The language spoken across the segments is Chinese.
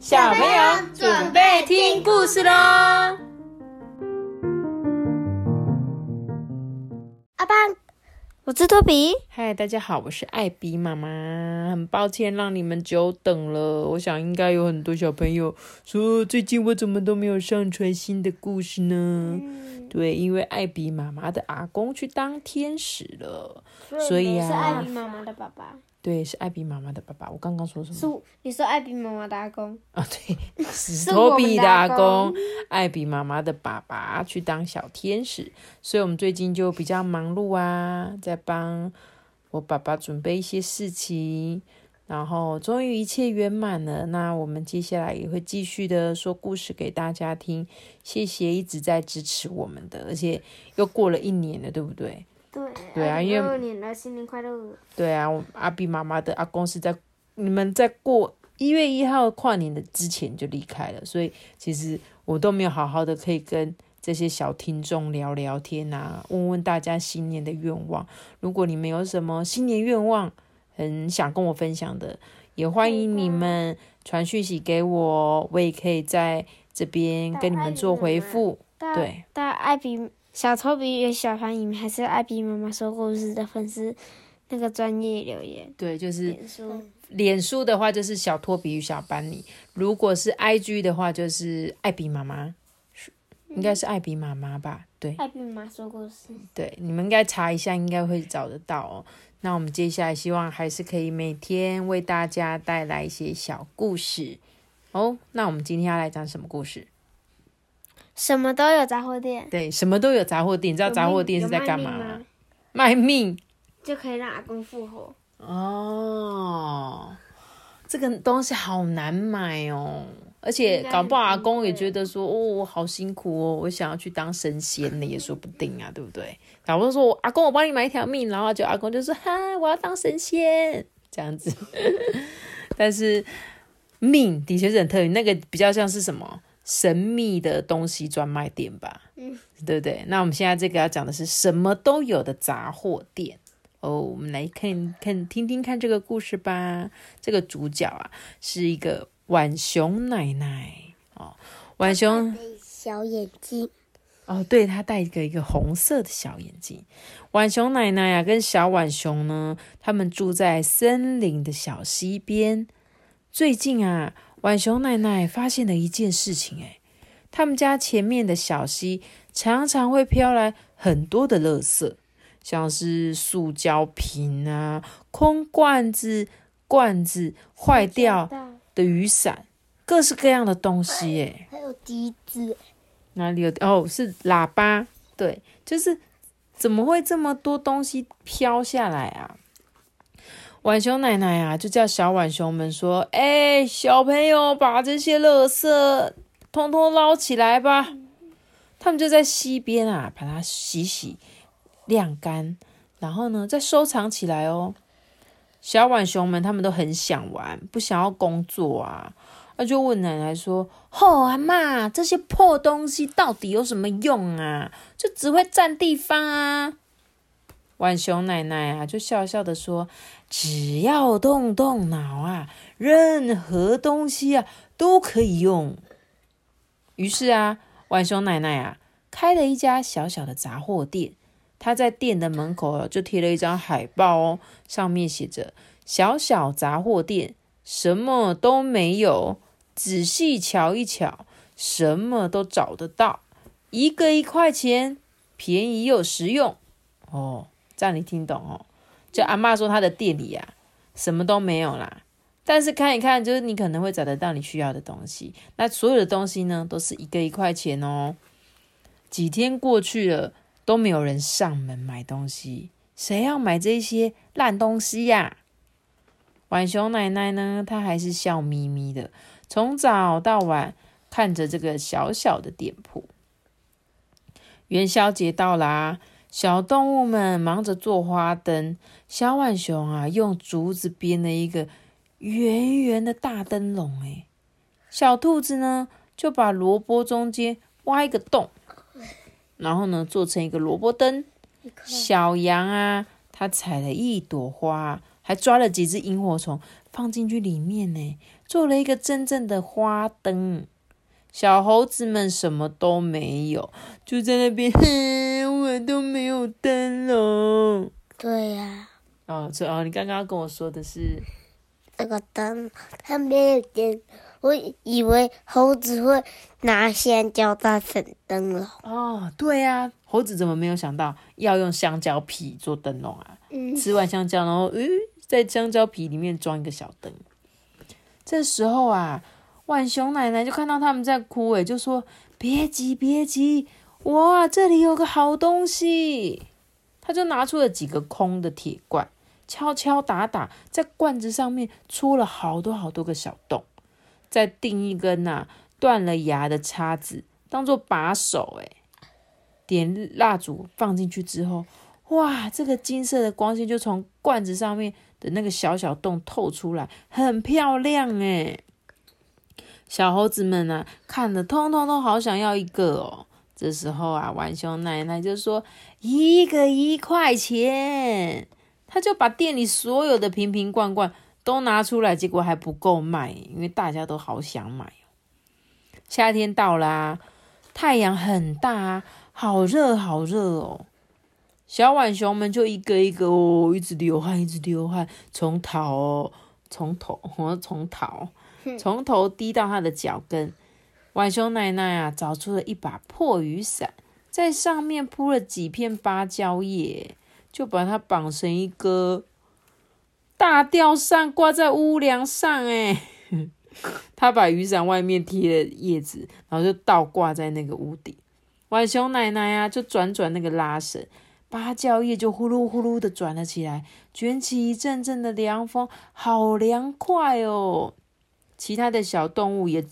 小朋友准备听故事喽！阿爸，我是托比。嗨，大家好，我是艾比妈妈。很抱歉让你们久等了。我想应该有很多小朋友说，最近我怎么都没有上传新的故事呢？对，因为艾比妈妈的阿公去当天使了，所以啊，是艾比妈妈的爸爸。对，是艾比妈妈的爸爸。我刚刚说什么？是你说艾比妈妈的阿公啊？对，史托比的阿公，艾比妈妈的爸爸去当小天使，所以我们最近就比较忙碌啊，在帮我爸爸准备一些事情，然后终于一切圆满了。那我们接下来也会继续的说故事给大家听。谢谢一直在支持我们的，而且又过了一年了，对不对？对对啊，因为年了，新年快乐。对啊，我阿比妈妈的阿公是在你们在过一月一号跨年的之前就离开了，所以其实我都没有好好的可以跟这些小听众聊聊天啊，问问大家新年的愿望。如果你们有什么新年愿望，很想跟我分享的，也欢迎你们传讯息给我，我也可以在这边跟你们做回复。对，但艾比。小托比与小团影还是艾比妈妈说故事的粉丝那个专业留言。对，就是脸书。脸书的话就是小托比与小班尼，如果是 IG 的话就是艾比妈妈，应该是艾比妈妈吧？对。艾比妈妈说故事。对，你们应该查一下，应该会找得到哦。那我们接下来希望还是可以每天为大家带来一些小故事哦。那我们今天要来讲什么故事？什么都有杂货店，对，什么都有杂货店。你知道杂货店是在干嘛吗？卖命就可以让阿公复活。哦，这个东西好难买哦，而且搞不好阿公也觉得说，哦，我好辛苦哦，我想要去当神仙呢，也说不定啊，对不对？搞不好说，阿公，我帮你买一条命，然后就阿公就说，哈，我要当神仙这样子。但是命的确是很特别，那个比较像是什么？神秘的东西专卖店吧，嗯，对不对？那我们现在这个要讲的是什么都有的杂货店哦。我们来看看听听看这个故事吧。这个主角啊是一个浣熊奶奶哦，浣熊小眼睛哦，对，他戴一个一个红色的小眼睛。浣熊奶奶啊，跟小浣熊呢，他们住在森林的小溪边。最近啊。浣熊奶奶发现了一件事情，哎，他们家前面的小溪常常会飘来很多的垃圾，像是塑胶瓶啊、空罐子、罐子、坏掉的雨伞，各式各样的东西，哎，还有笛子，哪里有？哦，是喇叭，对，就是怎么会这么多东西飘下来啊？浣熊奶奶啊，就叫小浣熊们说：“哎，小朋友，把这些垃圾通通捞起来吧。”他们就在溪边啊，把它洗洗、晾干，然后呢，再收藏起来哦。小浣熊们他们都很想玩，不想要工作啊，那就问奶奶说：“吼阿妈，这些破东西到底有什么用啊？就只会占地方啊。”浣熊奶奶啊，就笑笑的说：“只要动动脑啊，任何东西啊都可以用。”于是啊，浣熊奶奶啊开了一家小小的杂货店。她在店的门口就贴了一张海报哦，上面写着：“小小杂货店，什么都没有，仔细瞧一瞧，什么都找得到。一个一块钱，便宜又实用。”哦。这样你听懂哦？就阿妈说她的店里啊，什么都没有啦，但是看一看，就是你可能会找得到你需要的东西。那所有的东西呢，都是一个一块钱哦。几天过去了，都没有人上门买东西，谁要买这些烂东西呀？浣熊奶奶呢，她还是笑眯眯的，从早到晚看着这个小小的店铺。元宵节到啦。小动物们忙着做花灯，小浣熊啊，用竹子编了一个圆圆的大灯笼。哎，小兔子呢，就把萝卜中间挖一个洞，然后呢，做成一个萝卜灯。小羊啊，它采了一朵花，还抓了几只萤火虫，放进去里面呢，做了一个真正的花灯。小猴子们什么都没有，就在那边，哼，我都没有灯笼。对呀、哦，这哦，你刚刚跟我说的是，那个灯它没有电，我以为猴子会拿香蕉当成灯笼。哦，对啊，猴子怎么没有想到要用香蕉皮做灯笼啊？嗯，吃完香蕉，然后嗯，在香蕉皮里面装一个小灯。这时候啊，浣熊奶奶就看到他们在哭，哎，就说：“别急，别急，哇，这里有个好东西。”他就拿出了几个空的铁罐，敲敲打打，在罐子上面戳了好多好多个小洞，再钉一根呐、断了牙的叉子当做把手，哎，点蜡烛放进去之后，哇，这个金色的光线就从罐子上面的那个小小洞透出来，很漂亮哎。小猴子们啊，看了通通都好想要一个哦。这时候啊，浣熊奶奶就说：“一个一块钱。”他就把店里所有的瓶瓶罐罐都拿出来，结果还不够卖，因为大家都好想买。夏天到啦、太阳很大，好热好热哦。小浣熊们就一个一个哦，一直流汗，一直流汗，从头，从头，我从头，从头滴到它的脚跟。浣熊奶奶啊，找出了一把破雨伞，在上面铺了几片芭蕉叶，就把它绑成一个大吊扇，挂在屋梁上。哎，他把雨伞外面贴了叶子，然后就倒挂在那个屋顶。浣熊奶奶啊，就转转那个拉绳，芭蕉叶就呼噜呼噜的转了起来，卷起一阵阵的凉风，好凉快哦！其他的小动物也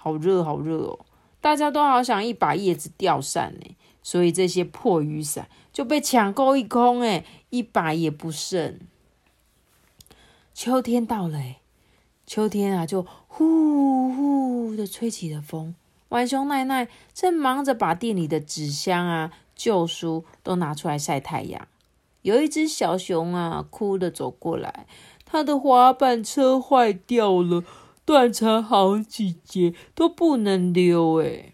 好热好热哦，大家都好想一把叶子吊扇呢，所以这些破雨伞就被抢购一空哎，一把也不剩。秋天到了，秋天啊就呼呼的吹起了风，浣熊奶奶正忙着把店里的纸箱啊、旧书都拿出来晒太阳。有一只小熊啊，哭着走过来，它的滑板车坏掉了，断成好几节，都不能溜。哎，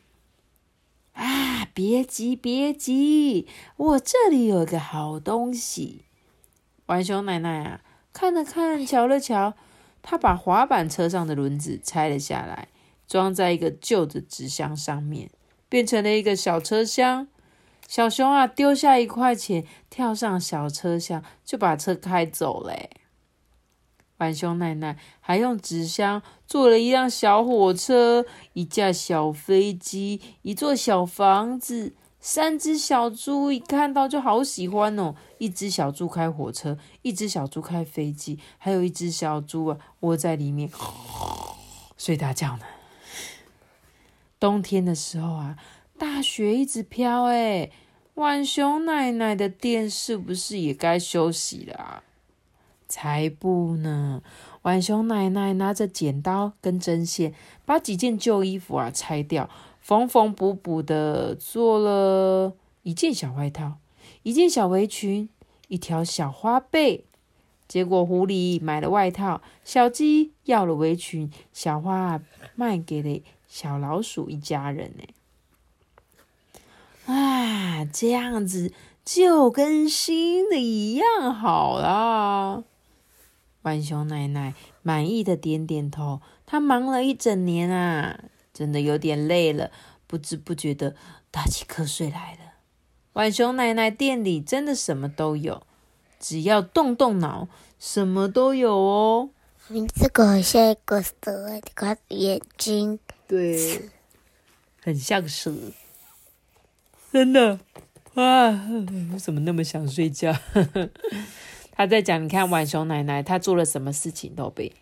啊，别急，别急，我这里有个好东西。浣熊奶奶啊，看了看，瞧了瞧，她把滑板车上的轮子拆了下来，装在一个旧的纸箱上面，变成了一个小车厢。小熊啊，丢下一块钱，跳上小车厢，就把车开走嘞。浣熊奶奶还用纸箱做了一辆小火车、一架小飞机、一座小房子。三只小猪一看到就好喜欢哦，一只小猪开火车，一只小猪开飞机，还有一只小猪啊窝在里面睡大觉呢。冬天的时候啊，大雪一直飘，哎，浣熊奶奶的店是不是也该休息了啊？才不呢！浣熊奶奶拿着剪刀跟针线，把几件旧衣服啊拆掉，缝缝补补的做了一件小外套、一件小围裙、一条小花被。结果狐狸买了外套，小鸡要了围裙，小花卖给了小老鼠一家人呢。啊，这样子就跟新的一样好啦。浣熊奶奶满意的点点头，她忙了一整年啊，真的有点累了，不知不觉的打起瞌睡来了。浣熊奶奶店里真的什么都有，只要动动脑，什么都有哦。这个好像一个蛇，你看眼睛。对，很像蛇，真的啊！为什么那么想睡觉？他在讲，你看浣熊奶奶她做了什么事情都被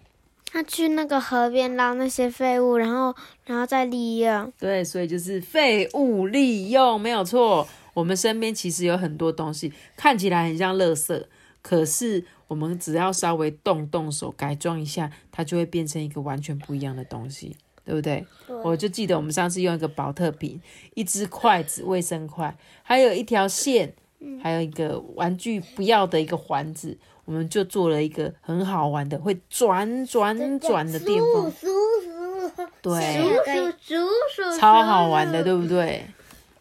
他去那个河边捞那些废物，然后然后再利用。对，所以就是废物利用，没有错。我们身边其实有很多东西看起来很像垃圾，可是我们只要稍微动动手改装一下，它就会变成一个完全不一样的东西，对不对？我就记得我们上次用一个保特瓶、一只筷子、卫生筷，还有一条线，还有一个玩具不要的一个环子，我们就做了一个很好玩的会转转转的电风，叔叔，对，叔叔叔，超好玩的，对不对？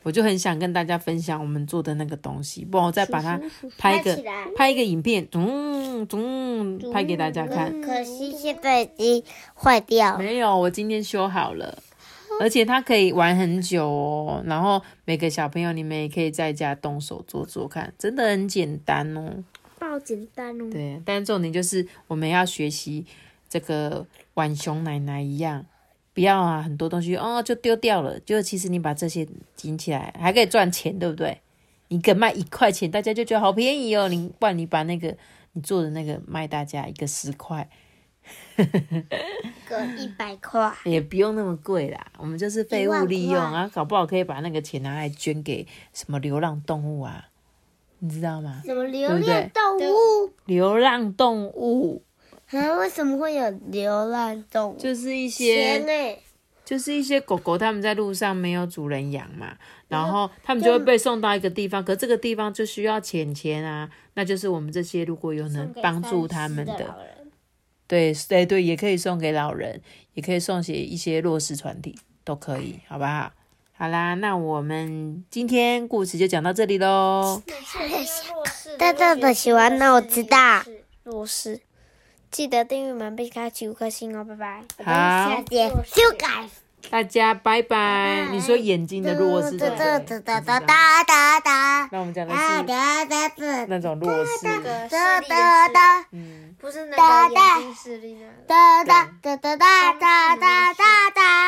我就很想跟大家分享我们做的那个东西，不然我再把它拍一个拍一个影片，咚咚拍给大家看。可惜现在已经坏掉了。没有，我今天修好了，而且它可以玩很久哦。然后每个小朋友你们也可以在家动手做做看，真的很简单哦。爆简单哦。对，但重点就是我们要学习这个浣熊奶奶一样，不要啊很多东西哦就丢掉了，就其实你把这些捡起来还可以赚钱，对不对？一个卖一块钱，大家就觉得好便宜哦。你不然你把那个你做的那个卖大家一个十块，个一百块，也不用那么贵啦。我们就是废物利用啊，搞不好可以把那个钱拿来捐给什么流浪动物啊，你知道吗？什么流浪动物？流浪动物啊，为什么会有流浪动物？就是一些？就是一些狗狗，它们在路上没有主人养嘛，然后它们就会被送到一个地方，可这个地方就需要钱钱啊，那就是我们这些如果有能帮助他们的，对对对，也可以送给老人，也可以送给一些弱势团体，都可以，好不好？好啦，那我们今天故事就讲到这里喽。大大的喜欢，那我知道。弱势，记得订阅我们贝卡奇五颗星哦，拜拜。好下节修改。大家拜拜。你说眼睛的弱势，哒？哒哒哒哒哒哒那我们讲的是那种弱势，哒哒哒嗯。不是那个眼睛视力那个。哒哒哒哒哒哒哒哒哒。